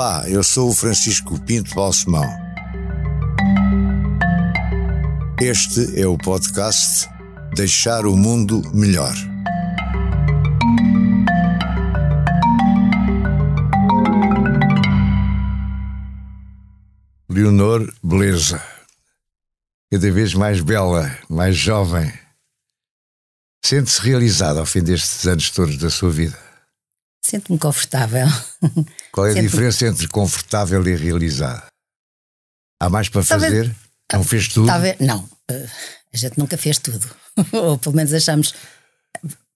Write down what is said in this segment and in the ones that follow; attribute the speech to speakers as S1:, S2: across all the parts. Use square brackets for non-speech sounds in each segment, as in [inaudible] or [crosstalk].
S1: Olá, eu sou o Francisco Pinto Balsemão. Este é o podcast Deixar o Mundo Melhor. Leonor Beleza, cada vez mais bela, mais jovem. Sente-se realizada ao fim destes anos todos da sua vida?
S2: Sinto-me confortável. [laughs]
S1: Qual é a diferença entre confortável e realizada? Há mais para
S2: Talvez-
S1: fazer? Não fez tudo?
S2: Talvez, não, eh, a gente nunca fez tudo. [laughs] Ou pelo menos achamos.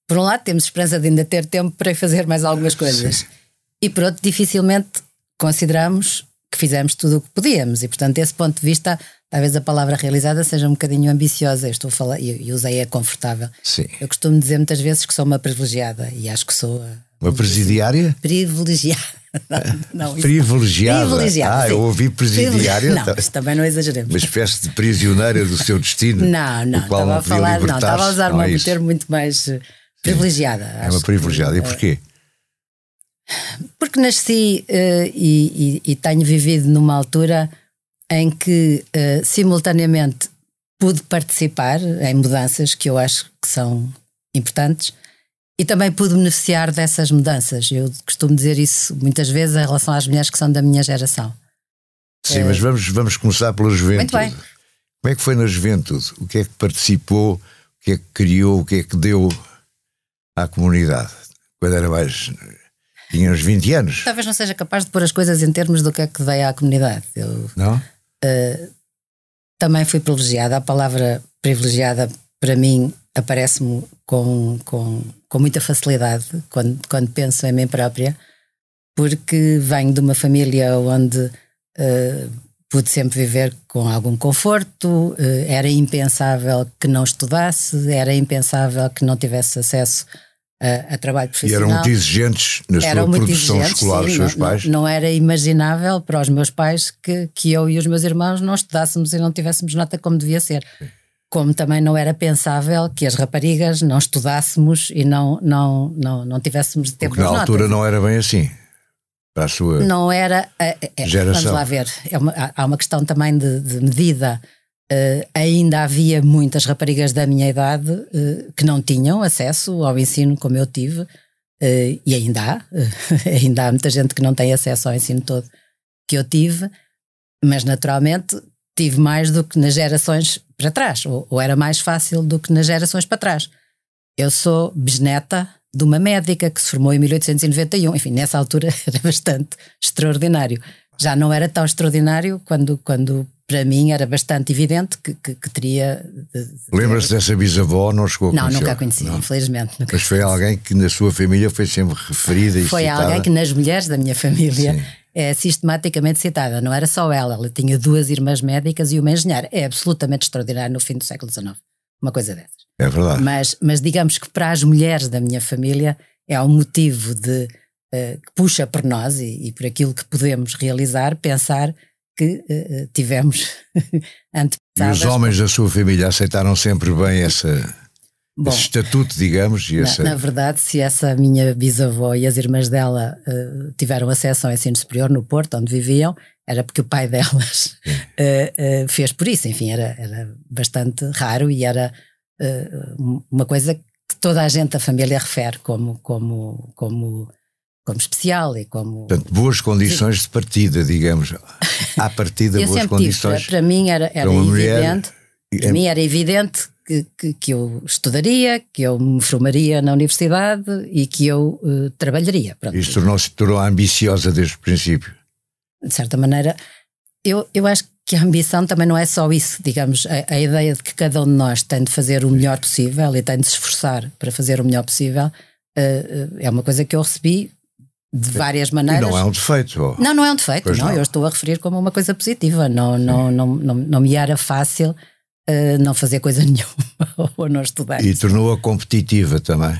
S2: Por um lado, temos esperança de ainda ter tempo para fazer mais algumas coisas.
S1: Sim.
S2: E por outro, dificilmente consideramos que fizemos tudo o que podíamos. E portanto, desse ponto de vista, talvez a palavra realizada seja um bocadinho ambiciosa. Eu estou a falar, e e usei a confortável.
S1: Sim.
S2: Eu costumo dizer muitas vezes que sou uma privilegiada e acho que sou a
S1: Uma presidiária?
S2: privilegiada. [laughs] Não, não,
S1: Privilegiada.
S2: Privilegiada,
S1: Ah,
S2: sim.
S1: eu ouvi presidiária.
S2: Não,
S1: tá-
S2: isso também não exageremos.
S1: Uma espécie de prisioneira do seu destino. [laughs]
S2: Não, não, estava a falar, não, estava a usar
S1: Não
S2: uma,
S1: é
S2: um termo muito mais eh, privilegiada.
S1: É
S2: acho
S1: uma privilegiada.
S2: que,
S1: E porquê?
S2: Porque nasci eh, e, e- e tenho vivido numa altura em que eh, simultaneamente pude participar em mudanças que eu acho que são importantes e também pude beneficiar dessas mudanças. Eu costumo dizer isso muitas vezes em relação às mulheres que são da minha geração.
S1: Sim, mas vamos, vamos começar pela juventude.
S2: Muito bem.
S1: Como é que foi na juventude? O que é que participou? O que é que criou? O que é que deu à comunidade? Quando era mais. Tinha uns 20 anos,
S2: Talvez não seja capaz de pôr as coisas em termos do que é que dei à comunidade. Eu
S1: não?
S2: também fui privilegiada. A palavra privilegiada, para mim, aparece-me com, com, com muita facilidade quando, quando penso em mim própria, porque venho de uma família onde eh, pude sempre viver com algum conforto, eh, era impensável que não estudasse, era impensável que não tivesse acesso a, a trabalho
S1: E
S2: profissional
S1: eram muito exigentes na sua
S2: eram muito
S1: produção escolar,
S2: sim,
S1: os seus
S2: não,
S1: pais.
S2: Não, não era imaginável para os meus pais que, que eu e os meus irmãos não estudássemos e não tivéssemos nota como devia ser. Como também não era pensável que as raparigas não estudássemos e não, não, não, não tivéssemos de
S1: Porque na altura
S2: notas.
S1: não era bem assim. Para a sua.
S2: Não era. é, é,
S1: Geração.
S2: Vamos lá ver. É uma- há- uma questão também de, de medida. Eh, ainda havia muitas raparigas da minha idade eh, que não tinham acesso ao ensino como eu tive, eh, e ainda há. [laughs] ainda há muita gente que não tem acesso ao ensino todo que eu tive, mas naturalmente tive mais do que nas gerações para trás, ou, ou era mais fácil do que nas gerações para trás. Eu sou bisneta de uma médica que se formou em 1891. Enfim, nessa altura [laughs] era bastante extraordinário. Já não era tão extraordinário quando, quando para mim era bastante evidente que, que, que teria.
S1: Lembra-se dessa bisavó? Não chegou a
S2: Não,
S1: conhecer?
S2: nunca a conheci,
S1: Não.
S2: infelizmente. Nunca
S1: Mas foi alguém que na sua família foi sempre referida e
S2: foi
S1: citada.
S2: alguém que nas mulheres da minha família
S1: Sim.
S2: É sistematicamente citada. Não era só ela, ela tinha duas irmãs médicas e uma engenheira. É absolutamente extraordinário no fim do século XIX. Uma coisa dessas.
S1: É verdade.
S2: Mas, mas digamos que para as mulheres da minha família é um motivo de eh, que puxa por nós e, e por aquilo que podemos realizar, pensar que eh, tivemos [laughs]
S1: E
S2: antepassadas.
S1: os homens da sua família aceitaram sempre bem essa,
S2: Bom,
S1: esse estatuto, digamos, e essa.
S2: Na, na verdade, se essa minha bisavó e as irmãs dela eh, tiveram acesso ao ensino superior no Porto, onde viviam, era porque o pai [laughs] delas eh, eh, fez por isso. Enfim, era, era bastante raro e era uma coisa que toda a gente da família refere como, como, como, como especial e como.
S1: Portanto, boas condições de partida, digamos. À partida, boas
S2: sempre tive, para,
S1: condições.
S2: para mim era, era
S1: mulher-
S2: evidente.
S1: E-
S2: Para mim era evidente que, que, que eu estudaria, que eu me formaria na universidade e que eu eh, trabalharia. Pronto.
S1: Isto tornou-se tornou ambiciosa desde o princípio.
S2: De certa maneira, eu, eu acho que a ambição também não é só isso. Digamos, a, a ideia de que cada um de nós tem de fazer o melhor possível e tem de se esforçar para fazer o melhor possível eh, é uma coisa que eu recebi de várias
S1: E
S2: maneiras.
S1: não é um defeito.
S2: Não, não é um defeito, não.
S1: não.
S2: Eu estou a referir como uma coisa positiva. Não, não, não, não, não me era fácil eh, não fazer coisa [laughs] nenhuma ou não estudar.
S1: E tornou-a competitiva também.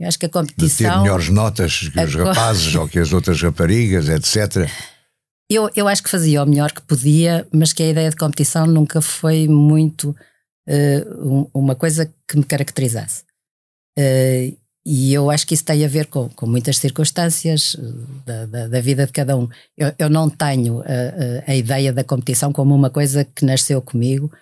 S2: Eu acho que a
S1: De ter
S2: competição.
S1: melhores notas que
S2: a
S1: os rapazes ou que as outras raparigas, etc.
S2: Eu, eu acho que fazia o melhor que podia, mas que a ideia de competição nunca foi muito eh, um- uma coisa que me caracterizasse. Eh, e eu acho que isso tem a ver com, com muitas circunstâncias da, da, da, vida de cada um. Eu, eu não tenho a, a, ideia da competição como uma coisa que nasceu comigo.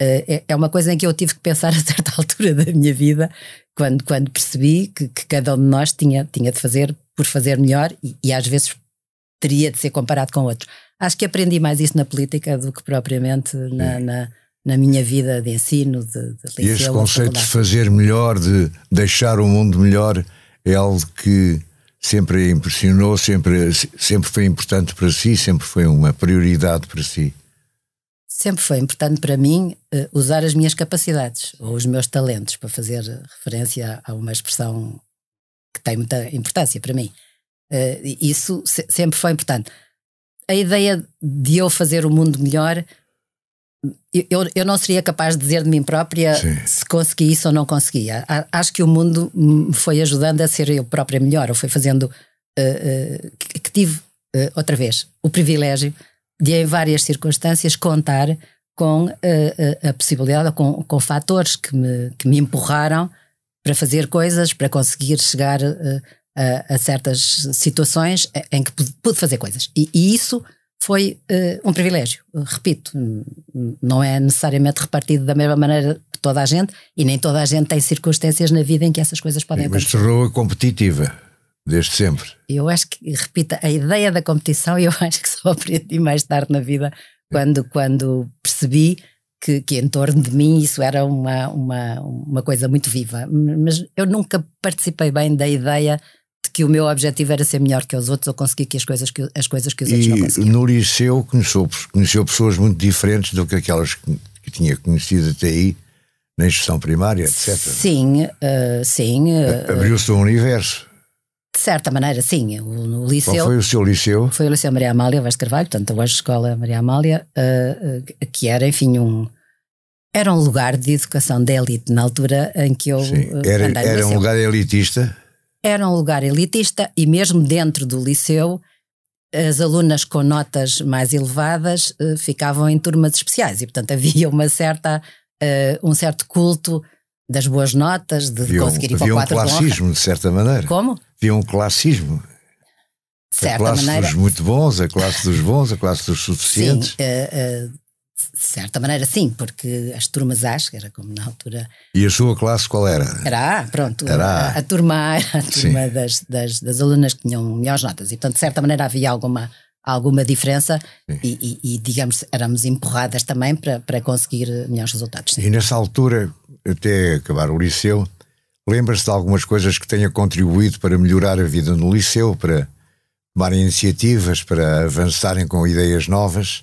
S2: É, é uma coisa em que eu tive que pensar a certa [laughs] altura da minha vida, quando, quando percebi que, que cada um de nós tinha, tinha de fazer por fazer melhor e, e às vezes teria de ser comparado com outros. Acho que aprendi mais isso na política do que propriamente na, na, na minha vida de ensino, de, de
S1: E este conceito de fazer melhor, de deixar o mundo melhor, é algo que sempre impressionou, sempre, sempre foi importante para si, sempre foi uma prioridade para si.
S2: Sempre foi importante para mim uh, usar as minhas capacidades ou os meus talentos, para fazer referência a uma expressão que tem muita importância para mim. Uh, isso se, sempre foi importante. A ideia de eu fazer o mundo melhor, eu, eu não seria capaz de dizer de mim própria Sim. se consegui isso ou não conseguia. Acho que o mundo me foi ajudando a ser eu própria melhor, ou foi fazendo que, que, tive, outra vez, o privilégio de, em várias circunstâncias, contar com a possibilidade, com, com fatores que me, que me empurraram para fazer coisas, para conseguir chegar uh, a, a, certas situações em que pude fazer coisas. E, e isso foi um privilégio. Repito, não é necessariamente repartido da mesma maneira que toda a gente, e nem toda a gente tem circunstâncias na vida em que essas coisas podem
S1: Mas
S2: acontecer.
S1: Mas tornou-a competitiva. Desde sempre.
S2: Eu acho que, repita, a ideia da competição [laughs] eu acho que só aprendi mais tarde na vida, quando, quando percebi que, que em torno de mim isso era uma, uma, uma coisa muito viva. Mas eu nunca participei bem da ideia de que o meu objetivo era ser melhor que os outros ou conseguir que as coisas que, as coisas que os outros
S1: e
S2: não conseguiam.
S1: no liceu conheceu, conheceu pessoas muito diferentes do que aquelas que, que tinha conhecido até aí, na instrução primária, etc.
S2: Sim, uh, sim.
S1: Uh, Abriu-se um universo.
S2: De certa maneira, sim. O, liceu.
S1: Qual foi o seu liceu?
S2: Foi o Liceu Maria Amália Vaz Carvalho, portanto, hoje a Escola Maria Amália, uh, que era, enfim, um. Era um lugar de educação de elite na altura em que eu.
S1: Sim. Era, era um lugar elitista?
S2: Era um lugar elitista e, mesmo dentro do liceu, as alunas com notas mais elevadas uh, ficavam em turmas especiais e, portanto, [laughs] havia uma certa, uh, um certo culto das boas notas, de
S1: havia
S2: conseguir
S1: ir
S2: para
S1: o quadro um classismo, de certa maneira.
S2: Como?
S1: Havia um classismo.
S2: De certa
S1: a classe
S2: maneira.
S1: dos muito bons, a classe dos bons, a classe dos suficientes.
S2: Sim, uh, uh, de certa maneira sim, porque as turmas As, que era como na altura...
S1: E a sua classe qual era?
S2: Era A, pronto.
S1: Era
S2: a, a, turma era a turma das, das, das, alunas que tinham melhores notas e portanto de certa maneira havia alguma alguma diferença e, e, e, digamos, éramos empurradas também para, para conseguir melhores resultados. Sim.
S1: E nessa altura, até acabar o liceu, lembra-se de algumas coisas que tenha contribuído para melhorar a vida no liceu, para tomarem iniciativas, para avançarem com ideias novas?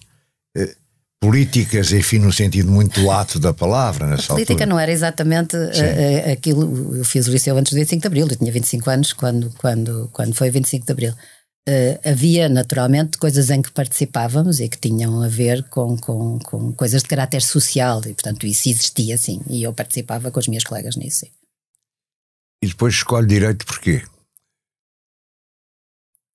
S1: Eh, políticas, enfim, no sentido muito lato da palavra nessa
S2: A política
S1: altura.
S2: não era exatamente uh, aquilo. Eu fiz o liceu antes do 25 de Abril, eu tinha 25 anos quando, quando, quando foi 25 de Abril. Uh, havia naturalmente coisas em que participávamos e que tinham a ver com, com, com coisas de caráter social e, portanto, isso existia sim. E eu participava com os meus colegas nisso. Sim.
S1: E depois escolhe direito porquê?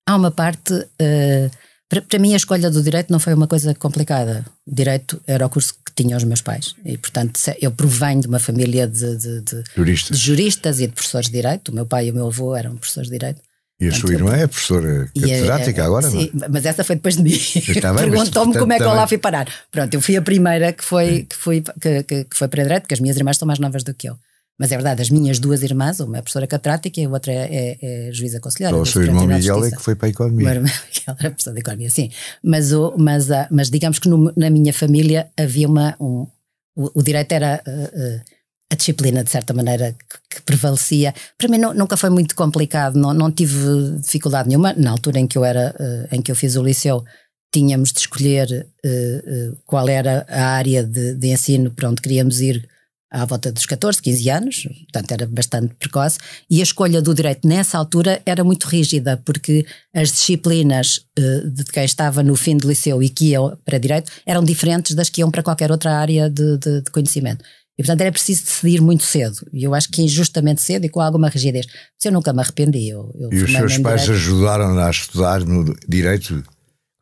S2: Há uma parte. Uh, para, para mim, a escolha do direito não foi uma coisa complicada. Direito era o curso que tinham os meus pais. E, portanto, eu provenho de uma família de, de, de,
S1: juristas.
S2: de juristas e de professores de direito. O meu pai e o meu avô eram professores de direito.
S1: E a sua irmã é professora catedrática agora?
S2: Sim, não? mas essa foi depois de mim. [laughs]
S1: Perguntou-me
S2: como é que eu lá fui parar. Pronto, eu fui a primeira que foi, que foi, que, que, que foi para direito, porque as minhas irmãs são mais novas do que eu. Mas é verdade, as minhas duas irmãs, uma é professora catedrática e a outra é, é, é juíza conselheira.
S1: Então, o seu irmão Miguel é que foi para a economia.
S2: O meu irmão Miguel era professor de economia, sim. Mas, o, mas, a, mas digamos que no, na minha família havia uma. Um, o, o direito era. Uh, uh, a disciplina, de certa maneira, que, prevalecia. Para mim não, nunca foi muito complicado, não, não tive dificuldade nenhuma. Na altura em que eu era, uh, em que eu fiz o liceu, tínhamos de escolher uh, uh, qual era a área de, de, ensino para onde queríamos ir à volta dos 14, 15 anos, portanto era bastante precoce, e a escolha do direito nessa altura era muito rígida, porque as disciplinas de quem estava no fim do liceu e que iam para direito eram diferentes das que iam para qualquer outra área de, de, de conhecimento. E portanto era preciso decidir muito cedo. E eu acho que injustamente cedo e com alguma rigidez. Mas eu nunca me arrependi. Eu, eu
S1: e os seus pais direito. ajudaram a estudar no direito?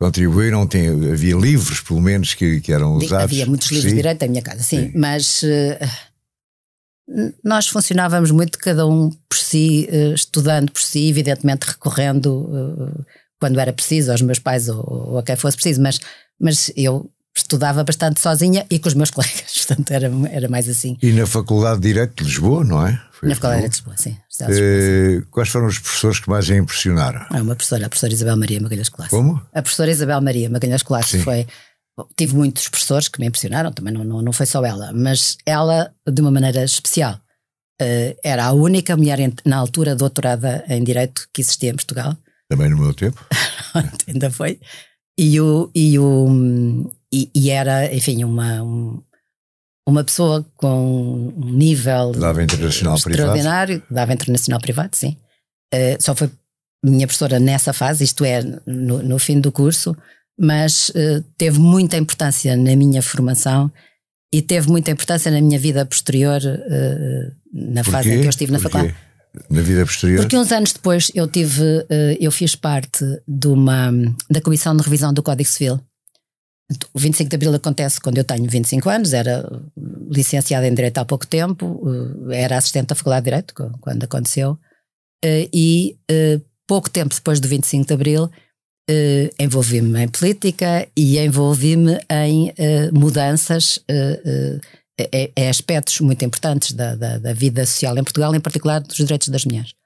S1: Contribuíram? Tem, havia livros, pelo menos, que, que eram usados?
S2: Havia muitos livros de direito na minha casa, sim. sim. Mas uh, nós funcionávamos muito cada um por si, uh, estudando por si, evidentemente recorrendo uh, quando era preciso aos meus pais ou, ou, a quem fosse preciso, mas, mas eu estudava bastante sozinha e com os meus [laughs] colegas, portanto era, era mais assim.
S1: E na Faculdade de Direito de Lisboa, não é?
S2: Foi na Faculdade de Lisboa, sim.
S1: Uh, quais foram os professores que mais a impressionaram?
S2: É uma professora, a professora Isabel Maria Magalhães Colasso.
S1: Como?
S2: A professora Isabel Maria Magalhães Colasso foi. tive muitos professores que me impressionaram, também não, não, não foi só ela, mas ela, de uma maneira especial, uh, era a única mulher, na altura, doutorada em Direito que existia em Portugal.
S1: Também no meu tempo. [laughs]
S2: Ainda foi. E, o, e, o, e, e era, enfim, uma, um, uma pessoa com um nível
S1: dava internacional
S2: extraordinário,
S1: privado.
S2: dava internacional privado, sim. Uh, só foi minha professora nessa fase, isto é, no, no fim do curso, mas uh, teve muita importância na minha formação e teve muita importância na minha vida posterior, uh, na
S1: Porquê?
S2: fase em que eu estive na
S1: Porquê?
S2: faculdade.
S1: Na vida posterior?
S2: Porque uns anos depois eu tive, eu fiz parte de uma, da Comissão de Revisão do Código Civil o 25 de Abril acontece quando eu tenho 25 anos, era licenciada em Direito há pouco tempo, eh, era assistente da Faculdade de Direito quando aconteceu, eh, e eh, pouco tempo depois do 25 de Abril envolvi-me em política e envolvi-me em mudanças em aspectos muito importantes da, da, da vida social em Portugal, em particular dos direitos das mulheres.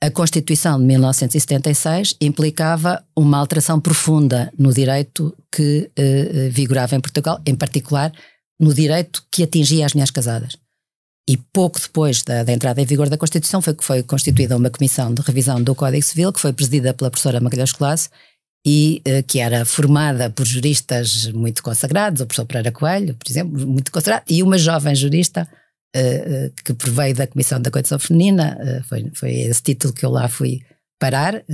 S2: A Constituição de 1976 implicava uma alteração profunda no direito que uh, vigorava em Portugal, em particular no direito que atingia as mulheres casadas. E pouco depois da, da, entrada em vigor da Constituição foi foi constituída uma comissão de revisão do Código Civil, que foi presidida pela professora Magalhães Colasso e uh, que era formada por juristas muito consagrados, o professor Pereira Coelho, por exemplo, muito consagrado, e uma jovem jurista uh, que proveio da Comissão da Condição Feminina, uh, foi, foi esse título que eu lá fui parar,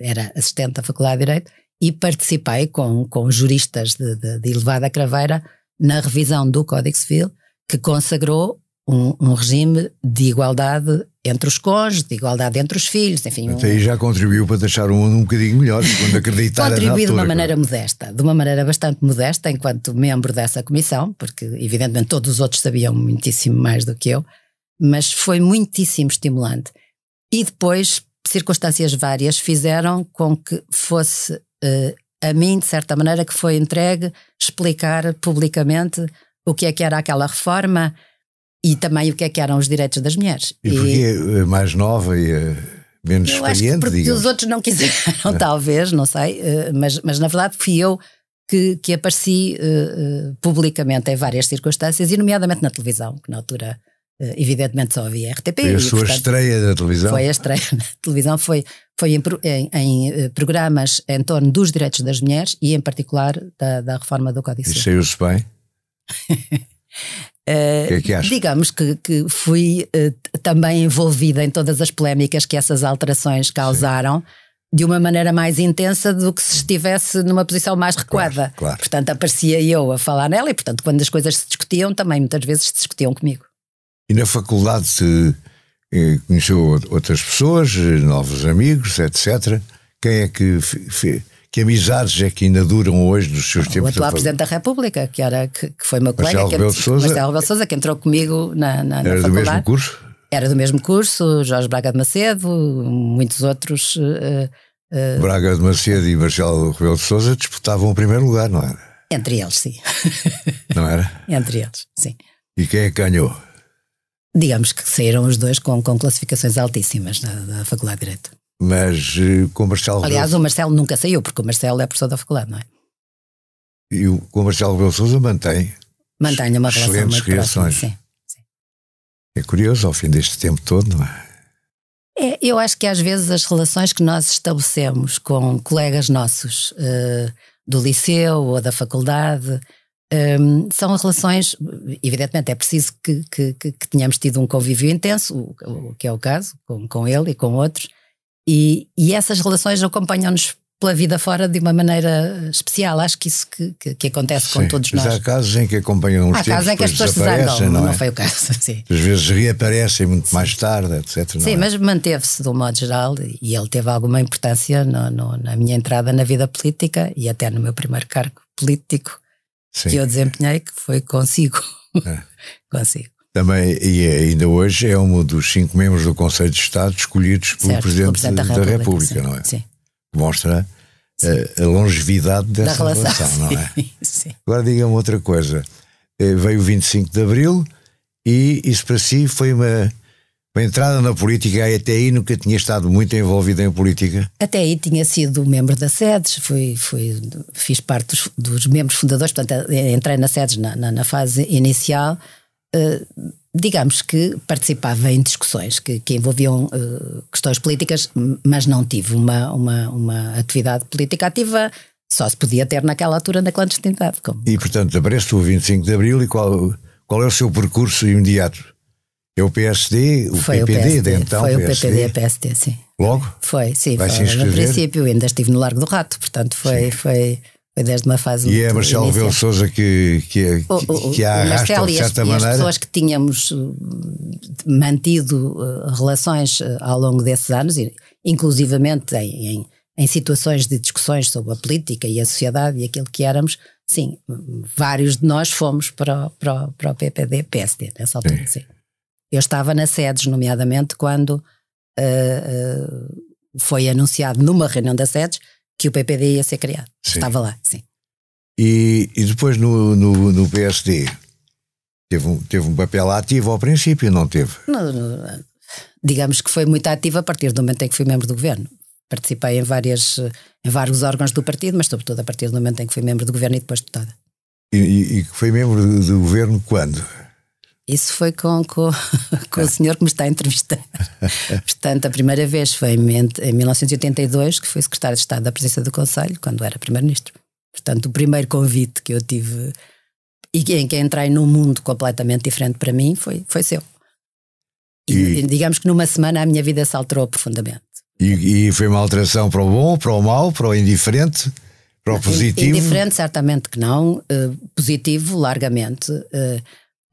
S2: era assistente da Faculdade de Direito, e participei com, com juristas de, de, de elevada craveira na revisão do Código Civil, que consagrou um, um, regime de igualdade entre os cônjuges, de igualdade entre os filhos, enfim.
S1: Até um... aí já contribuiu para deixar o mundo um bocadinho melhor, quando acreditar
S2: Contribuí de uma maneira modesta, de uma maneira bastante modesta, enquanto membro dessa comissão, porque evidentemente todos os outros sabiam muitíssimo mais do que eu, mas foi muitíssimo estimulante. E depois, circunstâncias várias fizeram com que fosse uh, a mim, de certa maneira, que foi entregue explicar publicamente o que é que era aquela reforma, e também o que é que eram os direitos das mulheres.
S1: E porquê a mais nova e a menos eu experiente? Acho que
S2: porque
S1: digamos.
S2: os outros não quiseram, [laughs] talvez, não sei, eh, mas, mas na verdade fui eu que, que apareci uh, publicamente em várias circunstâncias, e nomeadamente na televisão, que na altura uh, evidentemente só havia RTP.
S1: Foi a
S2: e,
S1: sua
S2: portanto,
S1: estreia da televisão?
S2: Foi a estreia [laughs] na televisão, foi, foi em, em, em, programas em torno dos direitos das mulheres e em particular da, da reforma do Código Civil.
S1: E saiu-se bem? [laughs]
S2: Uh, que é que digamos que, que fui uh, também envolvida em todas as polémicas que essas alterações causaram. Sim. De uma maneira mais intensa do que se estivesse numa posição mais recuada.
S1: Claro, claro.
S2: Portanto, aparecia eu a falar nela e, portanto, quando as coisas se discutiam, também muitas vezes se discutiam comigo.
S1: E na faculdade se eh, conheceu outras pessoas, novos amigos, etc. Quem é que? Que amizades é que ainda duram hoje dos seus
S2: o
S1: tempos?
S2: O atual Presidente da República, que, era, que, que foi meu colega,
S1: Marcelo Rebelo Sousa,
S2: Marcelo Sousa, que entrou comigo na, na,
S1: Era
S2: na
S1: do mesmo curso?
S2: Era do mesmo curso, Jorge Braga de Macedo, muitos outros. Uh,
S1: uh, Braga de Macedo e Marcelo Rebelo de Sousa disputavam o primeiro lugar, não era?
S2: Entre eles, sim. [laughs]
S1: Não era?
S2: Entre eles, sim.
S1: E quem é que ganhou?
S2: Digamos que saíram os dois com, com classificações altíssimas da, da Faculdade de Direito.
S1: Mas uh, com o Marcelo
S2: Aliás,
S1: Rebelo...
S2: o Marcelo nunca saiu, porque o Marcelo é professor da faculdade, não é?
S1: E o, com o Marcelo Rebelo Souza mantém
S2: Mantém uma relação
S1: excelentes
S2: muito próxima, sim, sim.
S1: É curioso, ao fim deste tempo todo, não é?
S2: É, eu acho que às vezes as relações que nós estabelecemos com colegas nossos uh, do liceu ou da faculdade um, são relações, evidentemente é preciso que, que, que, que tenhamos tido um convívio intenso, o, o, que é o caso, com, com ele e com outros, e, e essas relações acompanham-nos pela vida fora de uma maneira especial. Acho que isso que, que, que acontece
S1: sim,
S2: com todos nós.
S1: há casos em que acompanham os
S2: há casos em que as pessoas se zangam,
S1: não,
S2: não,
S1: é?
S2: foi o caso. [laughs] Sim,
S1: Às vezes reaparecem muito sim. mais tarde, etc.
S2: Sim,
S1: é?
S2: mas manteve-se de um modo geral e ele teve alguma importância no, no, na minha entrada na vida política e até no meu primeiro cargo político que eu desempenhei, que foi consigo. É. [laughs] consigo.
S1: Também, e ainda hoje, é um dos cinco membros do Conselho de Estado escolhidos pelo
S2: Certo,
S1: Presidente,
S2: Presidente
S1: da,
S2: da
S1: República,
S2: sim,
S1: não é?
S2: Sim.
S1: Mostra a, a longevidade
S2: Da
S1: dessa
S2: relação,
S1: relação, não é?
S2: sim, [laughs] sim.
S1: Agora diga-me outra coisa. Eh, Veio o 25 de Abril e isso para si foi uma, uma entrada na política. Até aí nunca tinha estado muito envolvido em política.
S2: Até aí tinha sido membro da SEDES, fui, fui, fiz parte dos, dos membros fundadores, portanto eh, entrei na SEDES na, na, na fase inicial. Digamos que participava em discussões que, que envolviam eh, questões políticas, mas não tive uma, uma, uma atividade política ativa, só se podia ter naquela altura na clandestinidade. Como,
S1: E, portanto, aparece o 25 de Abril e qual, qual é o seu percurso imediato? É o PSD, o
S2: foi
S1: PPD,
S2: o PSD,
S1: de então
S2: foi o
S1: PSD?
S2: PPD, PSD, sim.
S1: Logo?
S2: Foi, sim,
S1: Vai
S2: foi, no princípio, ainda estive no Largo do Rato, portanto foi, foi, foi desde uma fase
S1: E é
S2: muito
S1: Marcelo. Rebelo Souza que, que, que,
S2: o-
S1: que a arrasta
S2: Marcelo
S1: de
S2: e as,
S1: certa
S2: e as
S1: maneira.
S2: pessoas que tínhamos uh, mantido uh, relações uh, ao longo desses anos, inclusivamente em, em, em situações de discussões sobre a política e a sociedade e aquilo que éramos, sim, vários de nós fomos para, o- para, o- para o PPD, PSD, nessa altura, sim. Eu estava na SEDES, nomeadamente, quando uh, uh, foi anunciado numa reunião da SEDES que o PPD ia ser criado.
S1: Sim.
S2: Estava lá, sim.
S1: E, e depois no, no, no PSD teve um, teve um papel ativo ao princípio, não teve?
S2: No- no- digamos que foi muito ativa a partir do momento em que fui membro do governo. Participei em, várias, em vários órgãos do partido, mas sobretudo a partir do momento em que fui membro do governo e depois deputada.
S1: E, e, e foi membro do, do governo quando?
S2: Isso foi com, com, [laughs] com o senhor que me está a entrevistar. [laughs] Portanto, a primeira vez foi em, em 1982, que fui secretário de Estado da Presidência do Conselho, quando era primeiro-ministro. Portanto, o primeiro convite que eu tive e em que entrei num mundo completamente diferente para mim foi, foi seu. E,
S1: E-
S2: digamos que numa semana a minha vida se alterou profundamente.
S1: E, e foi uma alteração para o bom, para o mau, para o indiferente, para o positivo?
S2: Indiferente, certamente que não. eh, positivo, largamente. Eh,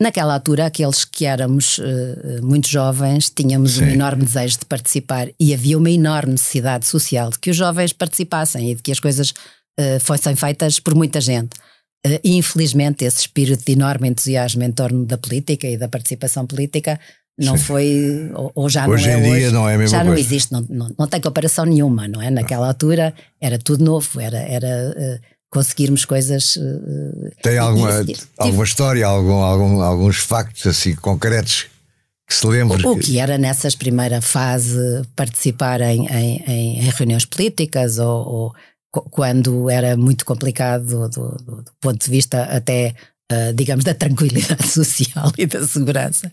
S2: naquela altura, aqueles que éramos eh, muito jovens tínhamos um
S1: Sim.
S2: enorme desejo de participar e havia uma enorme necessidade social de que os jovens participassem e de que as coisas eh, fossem feitas por muita gente. Eh, e, infelizmente, esse espírito de enorme entusiasmo em torno da política e da participação política não
S1: Sim.
S2: foi, ou, ou já
S1: Hoje
S2: não é
S1: em dia
S2: hoje,
S1: não é a mesma
S2: já não
S1: coisa.
S2: existe, não, não, não tem comparação nenhuma, não é? Naquela altura era tudo novo, era, era conseguirmos coisas. eh,
S1: Tem alguma,
S2: tive-
S1: alguma história, algum, algum, alguns factos assim concretos que se lembre?
S2: O que era nessas primeira fase participar em, em, em- reuniões políticas ou, ou quando era muito complicado do, do- do- do ponto de vista até, ah, digamos, da tranquilidade [laughs] social e da segurança.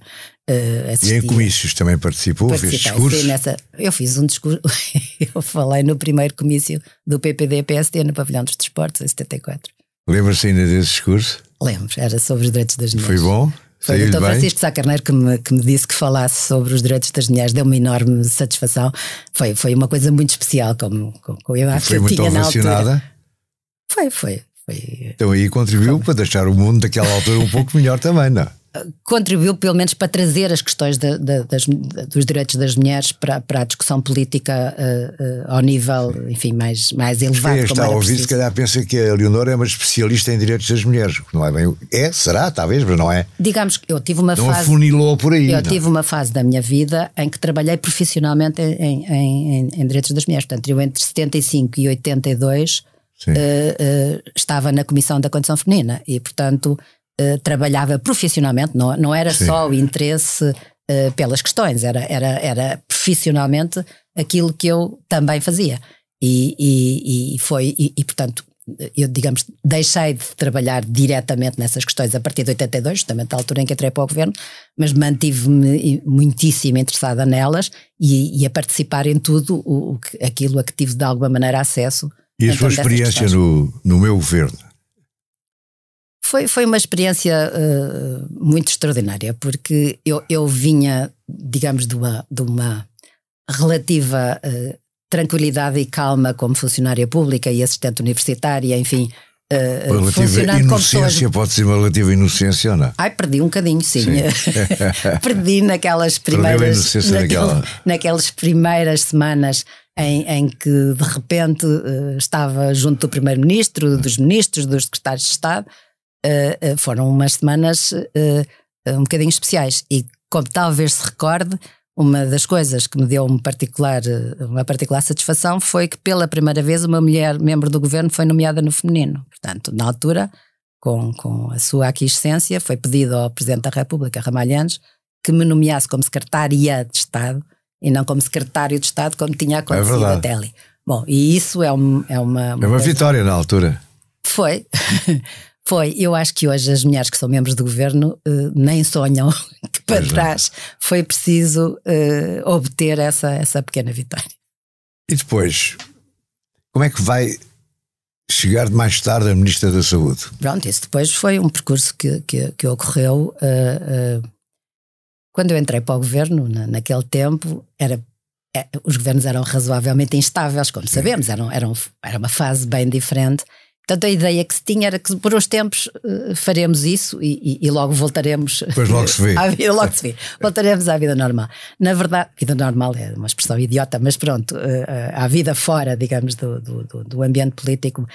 S2: ah,
S1: E em comícios também participou, fez
S2: Participei,
S1: discursos?
S2: nessa, eu fiz um discurso, [laughs] eu falei no primeiro comício do PPD-PSD no Pavilhão dos Desportos, em 74.
S1: Lembra-se ainda desse discurso?
S2: Lembro, era sobre os direitos das mulheres.
S1: Foi bom?
S2: Foi o Dr. Francisco Sá Carneiro que me, que me disse que falasse sobre os direitos das mulheres, deu-me enorme satisfação. Foi, foi uma coisa muito especial, como, como, eu acho
S1: Foi
S2: que eu
S1: muito
S2: tinha na altura. Foi, foi, foi.
S1: Então aí contribuiu para deixar o mundo daquela altura um pouco melhor também, não? [laughs]
S2: Contribuiu pelo menos para trazer as questões da- da- das- dos direitos das mulheres para, para a discussão política eh, eh, ao nível, enfim, mais, mais elevado.
S1: Quem está a ouvir, se calhar pensa que a Leonor é uma especialista em direitos das mulheres. Não é bem. É, será, talvez, mas não é.
S2: Digamos que eu tive uma
S1: Não
S2: fase.
S1: afunilou por aí.
S2: Eu
S1: não. é?
S2: tive uma fase da minha vida em que trabalhei profissionalmente em, em, em- em direitos das mulheres. Portanto, eu entre 75 e 82 Eh, eh, estava na Comissão da Condição Feminina e, portanto, eh, trabalhava profissionalmente, não, não era
S1: Sim.
S2: só o interesse pelas questões, era, era, era profissionalmente aquilo que eu também fazia. E, e, e foi, e, e, portanto, eu, digamos, deixei de trabalhar diretamente nessas questões a partir de 82, justamente da altura em que entrei para o governo, mas mantive-me muitíssimo interessada nelas e, a participar em tudo o, o aquilo a que tive de alguma maneira acesso.
S1: E a sua experiência no, no meu governo?
S2: Foi, foi uma experiência eh, muito extraordinária, porque eu, eu vinha, digamos, de uma, de uma relativa eh, tranquilidade e calma como funcionária pública e assistente universitária, enfim,
S1: Uma relativa inocência, pode ser uma relativa inocência ou não?
S2: Ai, perdi um bocadinho, sim.
S1: Sim. [laughs]
S2: perdi naquelas primeiras. naquele-
S1: naquela-
S2: naquelas primeiras semanas em, em que de repente eh, estava junto do Primeiro-Ministro, dos ministros, dos secretários de Estado. Eh, eh, foram umas semanas um bocadinho especiais. E como talvez se recorde, uma das coisas que me deu uma particular, uma particular satisfação foi que pela primeira vez uma mulher membro do governo foi nomeada no feminino. Portanto, na altura, com, com a sua aquiescência, foi pedido ao Presidente da República, Ramalhantes, que me nomeasse como secretária de Estado e não como secretário de Estado, como tinha acontecido é até ali. Bom, e isso é, um, é uma.
S1: É uma vitória na altura.
S2: Foi. [laughs] Foi, eu acho que hoje as mulheres que são membros do governo uh, nem sonham [laughs] que para pois trás não. foi preciso uh, obter essa, essa pequena vitória.
S1: E depois, como é que vai chegar mais tarde a Ministra da Saúde?
S2: Pronto, isso depois foi um percurso que, que, que ocorreu. Uh, quando eu entrei para o governo, na, naquele tempo, era é, os governos eram razoavelmente instáveis, como sabemos, eram, eram, era uma fase bem diferente. Portanto, a ideia que se tinha era que por uns tempos uh, faremos isso e, e, e, logo voltaremos.
S1: Depois logo se vê. [laughs]
S2: à vida, logo se vê. Voltaremos à vida normal. Na verdade, vida normal é uma expressão idiota, mas pronto, uh, à vida fora, digamos, do, do, do, ambiente político.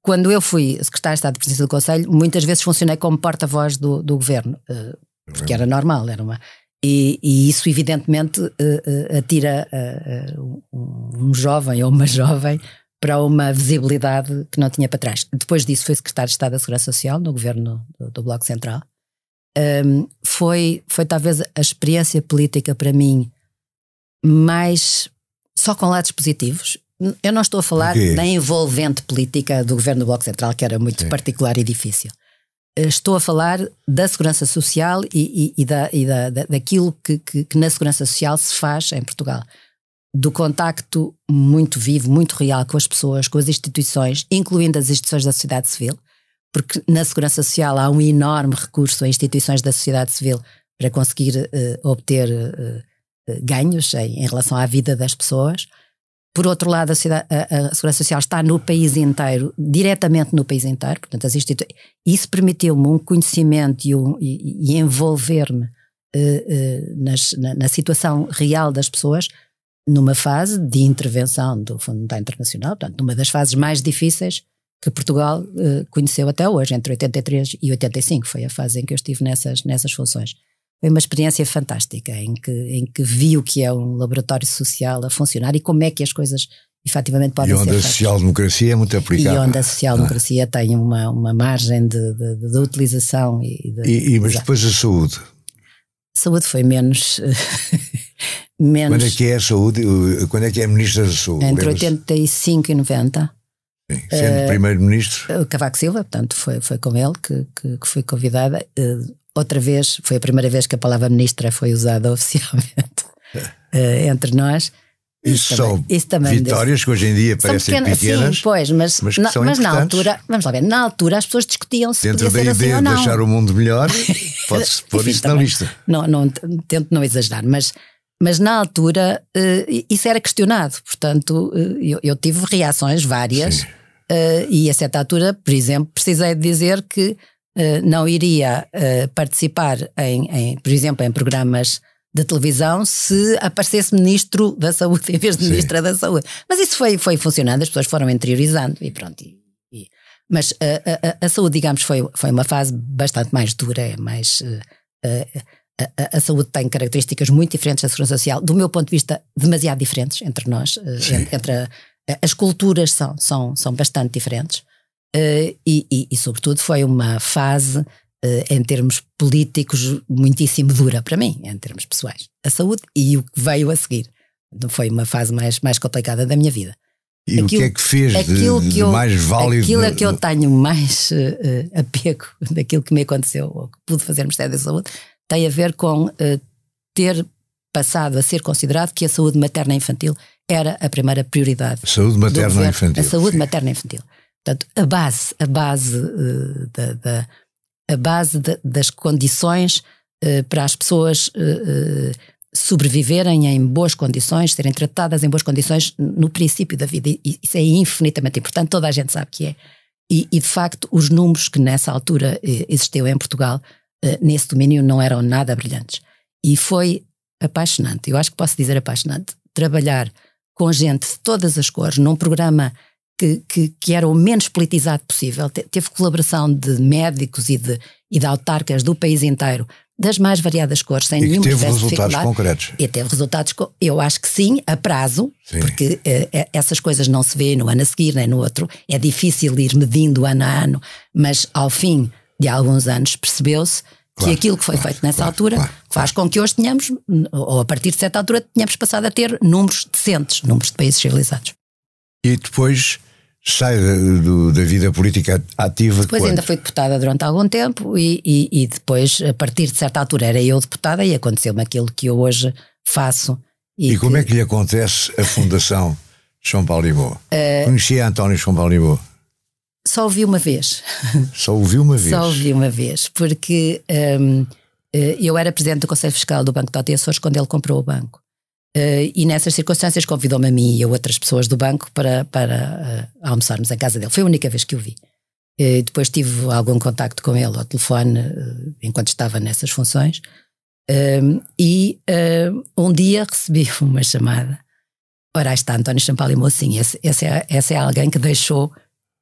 S2: Quando eu fui secretário de Estado de Presidência do Conselho, muitas vezes funcionei como porta-voz do, do governo, porque era normal, era uma. E, e isso, evidentemente, atira um, um jovem ou uma [laughs] jovem para uma visibilidade que não tinha para trás. Depois disso foi secretário de Estado da Segurança Social no governo do, do Bloco Central. Um, foi, foi talvez a experiência política para mim mais só com lados positivos. Eu não estou a falar da envolvente política do governo do Bloco Central, que era muito Sim. particular e difícil. Estou a falar da segurança social e, e, e, da, e da, daquilo que, que, que na segurança social se faz em Portugal do contacto muito vivo, muito real com as pessoas, com as instituições, incluindo as instituições da sociedade civil, porque na segurança social há um enorme recurso a instituições da sociedade civil para conseguir uh, obter uh, ganhos em, em, relação à vida das pessoas. Por outro lado, a, cidade, a, a, segurança social está no país inteiro, diretamente no país inteiro, portanto, as institu... isso permitiu-me um conhecimento e, um, e, e envolver-me uh, na, na situação real das pessoas numa fase de intervenção do Fundo Monetário Internacional, portanto, numa das fases mais difíceis que Portugal uh, conheceu até hoje, entre 83 e 85, foi a fase em que eu estive nessas, nessas funções. Foi uma experiência fantástica, em que, em que vi o que é um laboratório social a funcionar e como é que as coisas efetivamente podem ser
S1: E onde a social-democracia é muito aplicável.
S2: E onde a social-democracia ah. tem uma, uma margem de, de, de utilização. E, de,
S1: e, e mas depois a saúde?
S2: A saúde foi menos... [laughs]
S1: menos. Quando é que é a saúde? Quando é que é ministra da saúde?
S2: Entre 85 e 90.
S1: Sim, sendo uh, primeiro-ministro.
S2: Cavaco Silva, portanto, foi, foi com ele que, que, que fui convidada. Uh, outra vez, foi a primeira vez que a palavra ministra foi usada [laughs] oficialmente uh, entre nós.
S1: Isso, isso são também, isso vitórias que hoje em dia parecem pequenas, pequenas,
S2: sim, pois, mas, mas, na, mas na altura, vamos lá ver, na altura as pessoas discutiam se
S1: Dentro
S2: podia
S1: da
S2: ser
S1: ideia
S2: assim
S1: de deixar o mundo melhor, [laughs] pode-se pôr isto na lista.
S2: Não, não, tento não exagerar, mas mas na altura uh, isso era questionado, portanto uh, eu, eu, tive reações várias uh, e a certa altura, por exemplo, precisei dizer que não iria participar em, em, por exemplo, em programas de televisão se aparecesse ministro da saúde [laughs] em vez de ministra da saúde. Mas isso foi, foi funcionando, as pessoas foram interiorizando e pronto. E, e, mas a, a, a, saúde, digamos, foi, foi uma fase bastante mais dura, é mais. Uh, a, a, saúde tem características muito diferentes da segurança social, do meu ponto de vista, demasiado diferentes entre nós, eh, entre a, as culturas são, são, são bastante diferentes e, e, e, sobretudo, foi uma fase uh, em termos políticos muitíssimo dura para mim, em termos pessoais. A saúde e o que veio a seguir. Foi uma fase mais, mais complicada da minha vida.
S1: E aquilo, o que é que fez de, de eu, mais válido?
S2: Aquilo é que eu tenho mais uh, apego [laughs] daquilo que me aconteceu, ou que pude fazer no Ministério da Saúde, tem a ver com uh, ter passado a ser considerado que a saúde materna e infantil era a primeira prioridade.
S1: Saúde materna e infantil.
S2: A saúde materna e infantil. Portanto, a base, a base, uh, da, da, a base de, das condições uh, para as pessoas sobreviverem em boas condições, serem tratadas em boas condições no princípio da vida. Isso é infinitamente importante, toda a gente sabe que é. E, e de facto, os números que nessa altura existiam em Portugal eh, nesse domínio não eram nada brilhantes. E foi apaixonante, eu acho que posso dizer apaixonante, trabalhar com gente de todas as cores num programa que, que, que era o menos politizado possível. Te, teve colaboração de médicos e de, e de autarcas do país inteiro das mais variadas cores, sem
S1: e teve resultados concretos.
S2: E teve resultados, eu acho que sim, a prazo, sim. porque uh, essas coisas não se vê no ano a seguir nem no outro. É difícil ir medindo ano a ano, mas ao fim de alguns anos percebeu-se Claro, que aquilo que foi claro, feito nessa claro, altura faz com que hoje tenhamos, ou a partir de certa altura, tenhamos passado a ter números decentes, números de países civilizados.
S1: E depois sai do, da vida política ativa.
S2: Depois
S1: quando?
S2: ainda fui deputada durante algum tempo e, e, e, depois, a partir de certa altura, era eu deputada e aconteceu-me aquilo que eu hoje faço.
S1: E, e como é que lhe acontece a Fundação João Paulo Limou? Uh, Conhecia António João Paulo Limou?
S2: Só ouvi uma vez. [laughs]
S1: Só ouvi uma vez?
S2: Só ouvi uma vez, porque um, eh, eu era presidente do Conselho Fiscal do Banco de Açores quando ele comprou o banco. Uh, e nessas circunstâncias convidou-me a mim e a outras pessoas do banco para, para uh, almoçarmos em casa dele. Foi a única vez que o vi. Uh, depois tive algum contacto com ele ao telefone enquanto estava nessas funções. e um dia recebi [laughs] uma chamada. Ora, aí está António Champalimou, sim, esse, esse é, esse é alguém que deixou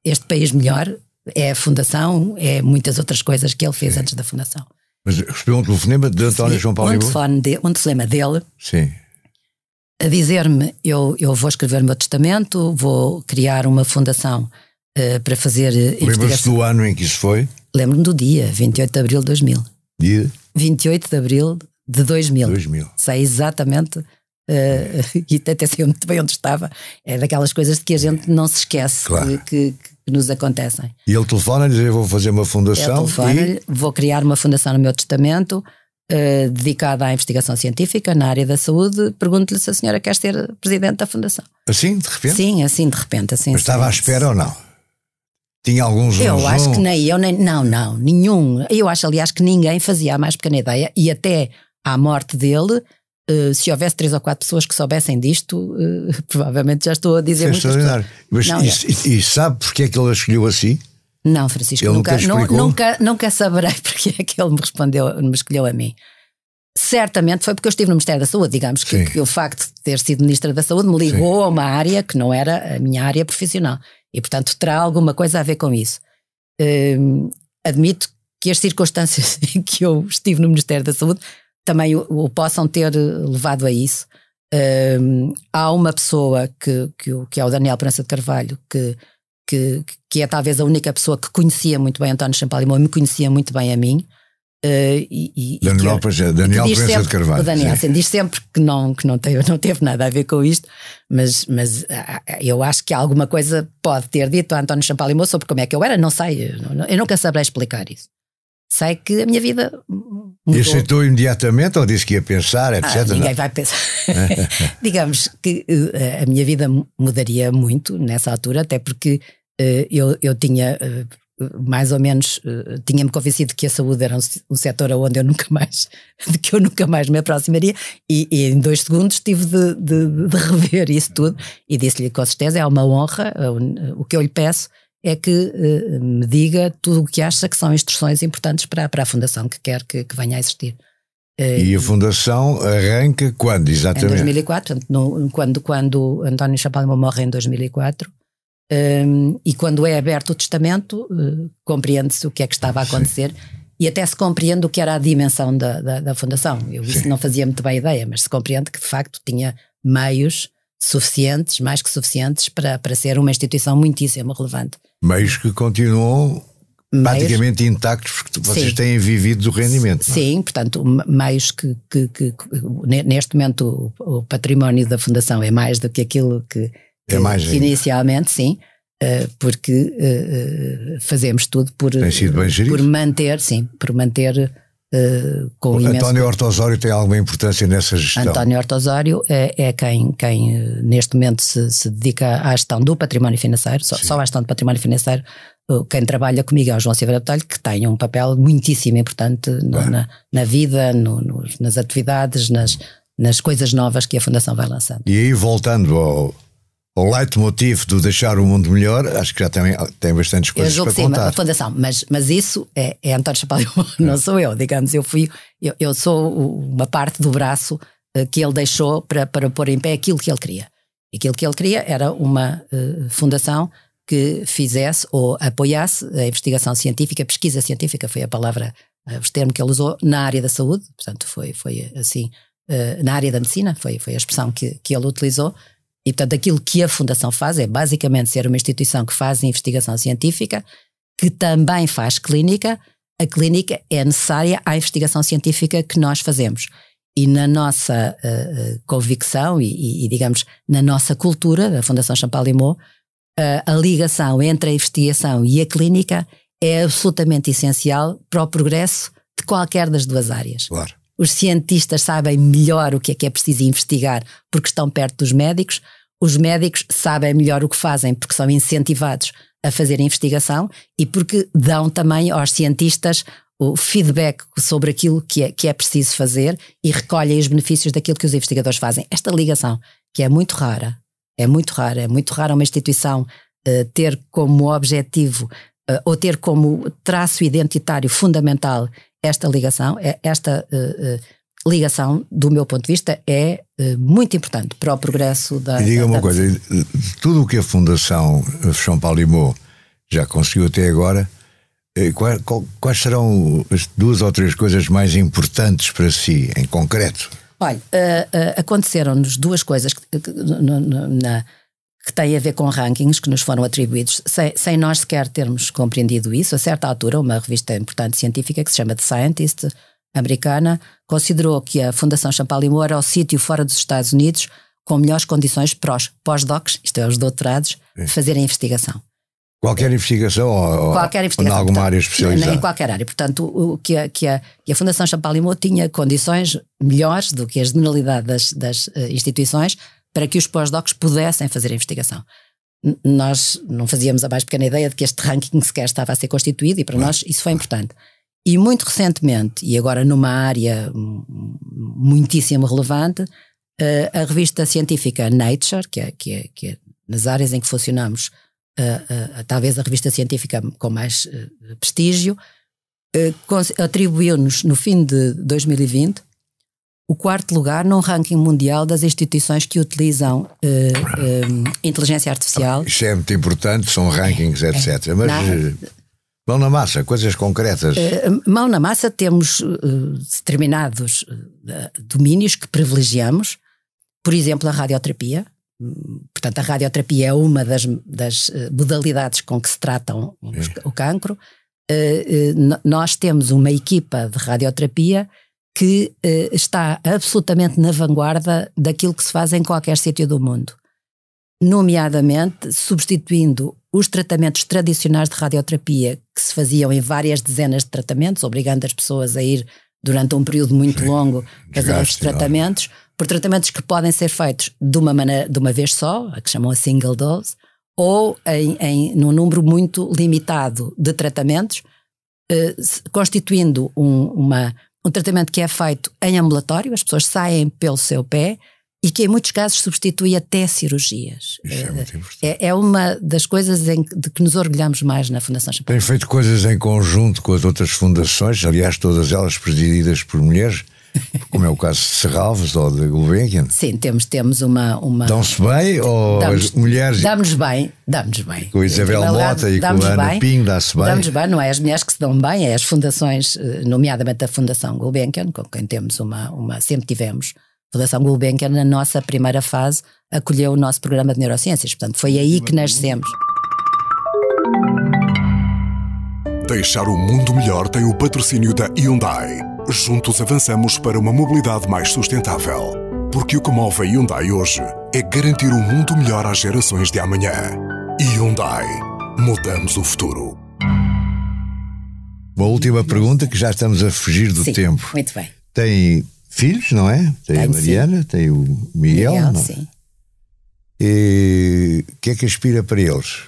S2: este país melhor. É a fundação, é muitas outras coisas que ele fez antes da fundação.
S1: Mas recebeu um telefonema de António João Paulo
S2: um telefone de, um telefonema dele.
S1: Sim
S2: a dizer-me: eu, eu vou escrever o meu testamento, vou criar uma fundação uh, para fazer.
S1: Eh, Lembra-se do ano em que isso foi?
S2: Lembro-me do dia, 28 de abril de 2000.
S1: Dia?
S2: 28 de abril de 2000.
S1: 2000.
S2: Sei exatamente. Uh, [laughs] e até sei muito bem onde estava. É daquelas coisas de que a gente não se esquece claro. que, que, que, nos acontecem.
S1: E ele telefona-lhe vou fazer uma fundação. Ele telefona-lhe,
S2: e... vou criar uma fundação no meu testamento uh, dedicada à investigação científica na área da saúde, pergunto-lhe se a senhora quer ser presidente da fundação.
S1: Assim, de repente?
S2: Sim, assim de repente. Assim,
S1: Mas estava à espera ou não? Tinha alguns
S2: Eu acho que nem eu, nem. Não, não, nenhum. Eu acho, aliás, que ninguém fazia a mais pequena ideia e até à morte dele. Uh, se houvesse três ou quatro pessoas que soubessem disto, uh, [laughs] provavelmente já estou a dizer muito.
S1: É extraordinário. Mas não, e, é. e, e, sabe porque é que ele a escolheu assim?
S2: Não, Francisco, ele nunca, nunca, nunca, nunca saberei [laughs] porque é que ele me respondeu, me escolheu a mim. Certamente foi porque eu estive no Ministério da Saúde, digamos que, que o facto de ter sido Ministra da Saúde me ligou Sim. a uma área que não era a minha área profissional e, portanto, terá alguma coisa a ver com isso. Hum, admito que as circunstâncias [laughs] em que eu estive no Ministério da Saúde também o, o possam ter levado a isso. Hum, há uma pessoa que, que, que é o Daniel Prança de Carvalho que que, que é talvez a única pessoa que conhecia muito bem António Champalimau e me conhecia muito bem a mim. Uh, e,
S1: Daniel,
S2: e
S1: Daniel Prensa de Carvalho.
S2: O Daniel sim. diz sempre que não, que não, teve, [laughs] não teve nada a ver com isto, mas, mas ah, eu acho que alguma coisa pode ter dito a António Champalimau sobre como é que eu era, não sei, eu nunca saberei explicar isso. Sei que a minha vida. Mudou.
S1: E aceitou imediatamente ou disse que ia pensar, etc? Ah,
S2: ninguém não? vai pensar. [laughs] [laughs] Digamos que uh, a minha vida mudaria muito nessa altura, até porque uh, eu, eu tinha. Uh, mais ou menos tinha-me convencido que a saúde era um, um setor onde eu nunca mais [laughs] de que eu nunca mais me aproximaria e, e em dois segundos tive de, de, de rever isso tudo e disse-lhe com certeza é uma honra o que eu lhe peço é que uh, me diga tudo o que acha que são instruções importantes para, para a Fundação que quer que, que venha a existir.
S1: Uh, e a Fundação arranca quando, exatamente?
S2: Em 2004, no, quando, quando António Chapalma morre em 2004, um, ehm, e quando é aberto o testamento, uh, compreende-se o que é que estava a acontecer Sim. e até se compreende o que era a dimensão da, da, da Fundação. Eu isso não fazia muito bem ideia, mas se compreende que de facto tinha meios suficientes, mais que suficientes, para, para ser uma instituição muitíssimo relevante.
S1: Meios que continuam meios, praticamente intactos, porque vocês sim, têm vivido do rendimento.
S2: É? Sim, portanto, meios que, que, que, neste momento o, o, património da Fundação é mais do que aquilo que, é mais que inicialmente, sim. Uh, porque uh, fazemos tudo por, por manter, sim, por manter Uh, com
S1: António imenso... Hortosório tem alguma importância nessa gestão?
S2: António Hortosório é, é quem, quem eh, neste momento se, se, dedica à gestão do património financeiro, só, só à gestão do património financeiro. Quem trabalha comigo é o João Silveira Botelho, que tem um papel muitíssimo importante no, na, na, vida, no, nos, nas atividades, nas, nas coisas novas que a Fundação vai lançando.
S1: E aí, voltando ao, o leitmotiv do deixar o mundo melhor, acho que já tem, tem bastantes coisas para sim, contar.
S2: a fundação, mas, mas isso é, é António Chapéu, [laughs] não sou eu, digamos, eu fui, eu, eu sou uma parte do braço uh, que ele deixou para, para pôr em pé aquilo que ele queria. Aquilo que ele queria era uma uh, fundação que fizesse ou apoiasse a investigação científica, a pesquisa científica foi a palavra o termo que ele usou, na área da saúde, portanto, foi, foi assim, na área da medicina, foi, foi a expressão que, que ele utilizou. E, portanto, aquilo que a Fundação faz é basicamente ser uma instituição que faz investigação científica, que também faz clínica. A clínica é necessária à investigação científica que nós fazemos. E na nossa uh, convicção e, e, digamos, na nossa cultura da Fundação Champalimau, uh, a ligação entre a investigação e a clínica é absolutamente essencial para o progresso de qualquer das duas áreas.
S1: Claro.
S2: Os cientistas sabem melhor o que é que é preciso investigar porque estão perto dos médicos. Os médicos sabem melhor o que fazem porque são incentivados a fazer investigação e porque dão também aos cientistas o feedback sobre aquilo que é, que é preciso fazer e recolhem os benefícios daquilo que os investigadores fazem. Esta ligação, que é muito rara, é muito rara, é muito rara uma instituição uh, ter como objetivo ou ter como traço identitário fundamental esta ligação, é, esta uh, ligação, do meu ponto de vista, é muito importante para o progresso da.
S1: E diga uma
S2: da
S1: coisa: tudo o que a Fundação São Paulo já conseguiu até agora, quais, quais serão as duas ou três coisas mais importantes para si, em concreto?
S2: Olha, aconteceram-nos duas coisas na, que têm a ver com rankings que nos foram atribuídos, sem, sem, nós sequer termos compreendido isso. A certa altura, uma revista importante científica que se chama The Scientist, americana, considerou que a Fundação Champalimau era o sítio fora dos Estados Unidos com melhores condições para os pós-docs, isto é, os doutorados, fazerem investigação.
S1: Qualquer investigação ou, qualquer investigação, ou em alguma portanto, área especializada?
S2: Em qualquer área. Portanto, o, que, a, que, a, que a Fundação Champalimau tinha condições melhores do que a generalidade das, das uh, instituições para que os pós-docs pudessem fazer a investigação. N nós não fazíamos a mais pequena ideia de que este ranking sequer estava a ser constituído e para nós isso foi importante. E muito recentemente, e agora numa área muitíssimo relevante, uh, a revista científica Nature, que é, que é, que é nas áreas em que funcionamos uh, uh, talvez a revista científica com mais uh, prestígio, atribuiu-nos no fim de 2020 o quarto lugar num ranking mundial das instituições que utilizam inteligência artificial.
S1: Isso é muito importante, são rankings, é, etc. É, Mas na, mão na massa, coisas concretas.
S2: mão na massa temos determinados domínios que privilegiamos, por exemplo, a radioterapia portanto, a radioterapia é uma das, das eh, modalidades com que se tratam os, o cancro. Uh, uh, nós temos uma equipa de radioterapia que uh, está absolutamente na vanguarda daquilo que se faz em qualquer sítio do mundo. Nomeadamente, substituindo os tratamentos tradicionais de radioterapia que se faziam em várias dezenas de tratamentos, obrigando as pessoas a ir durante um período muito longo fazer esses tratamentos por tratamentos que podem ser feitos de uma, maneira, de uma vez só, a que chamam a single dose, ou em, em, num número muito limitado de tratamentos, eh, constituindo um, uma, um tratamento que é feito em ambulatório, as pessoas saem pelo seu pé e que em muitos casos substitui até cirurgias.
S1: Isso é, muito
S2: importante. é, é uma das coisas em, de que nos orgulhamos mais na Fundação Champagne.
S1: Tem feito coisas em conjunto com as outras fundações, aliás, todas elas presididas por mulheres como é o caso de Serralves ou de Gulbenkian.
S2: Sim, temos, temos uma. uma...
S1: Dão-se bem ou damos, as mulheres.
S2: Damos bem, damos bem.
S1: Com Isabel Mota e com Ana bem, Pinho dá-se bem.
S2: Damos bem, não é as mulheres que se dão bem, é as fundações, eh, nomeadamente a Fundação Gulbenkian, com quem temos uma. uma sempre tivemos. A Fundação Gulbenkian, na nossa primeira fase, acolheu o nosso programa de neurociências. Portanto, foi aí que nascemos.
S3: Deixar o mundo melhor tem o patrocínio da Hyundai. Juntos avançamos para uma mobilidade mais sustentável. Porque o que move a Hyundai hoje é garantir um mundo melhor às gerações de amanhã. Hyundai. Mudamos o futuro.
S1: Uma última pergunta que já estamos a fugir do
S2: sim,
S1: tempo.
S2: Muito bem.
S1: Tem filhos, não é? Tem Tenho, a Mariana, sim. tem o Miguel. Miguel não? sim. E o que é que aspira para eles?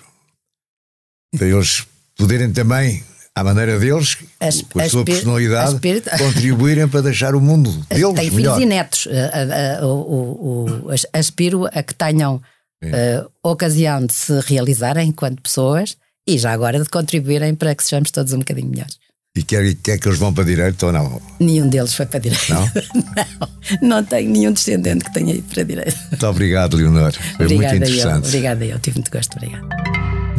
S1: Para eles poderem também à maneira deles, as, com a sua personalidade, [laughs] contribuírem para deixar o mundo deles
S2: Tem
S1: melhor.
S2: filhos e netos. Aspiro a que tenham eh, ocasião de se realizarem enquanto pessoas e já agora de contribuírem para que sejamos todos um bocadinho melhores.
S1: E quer, quer que eles vão para a direita ou não?
S2: Nenhum deles foi para a direita.
S1: Não?
S2: não, [laughs] não tenho nenhum descendente que tenha ido para a direita.
S1: Muito obrigado, Leonor. Foi
S2: obrigada
S1: muito interessante.
S2: Eu, obrigada eu, tive muito gosto. Obrigada.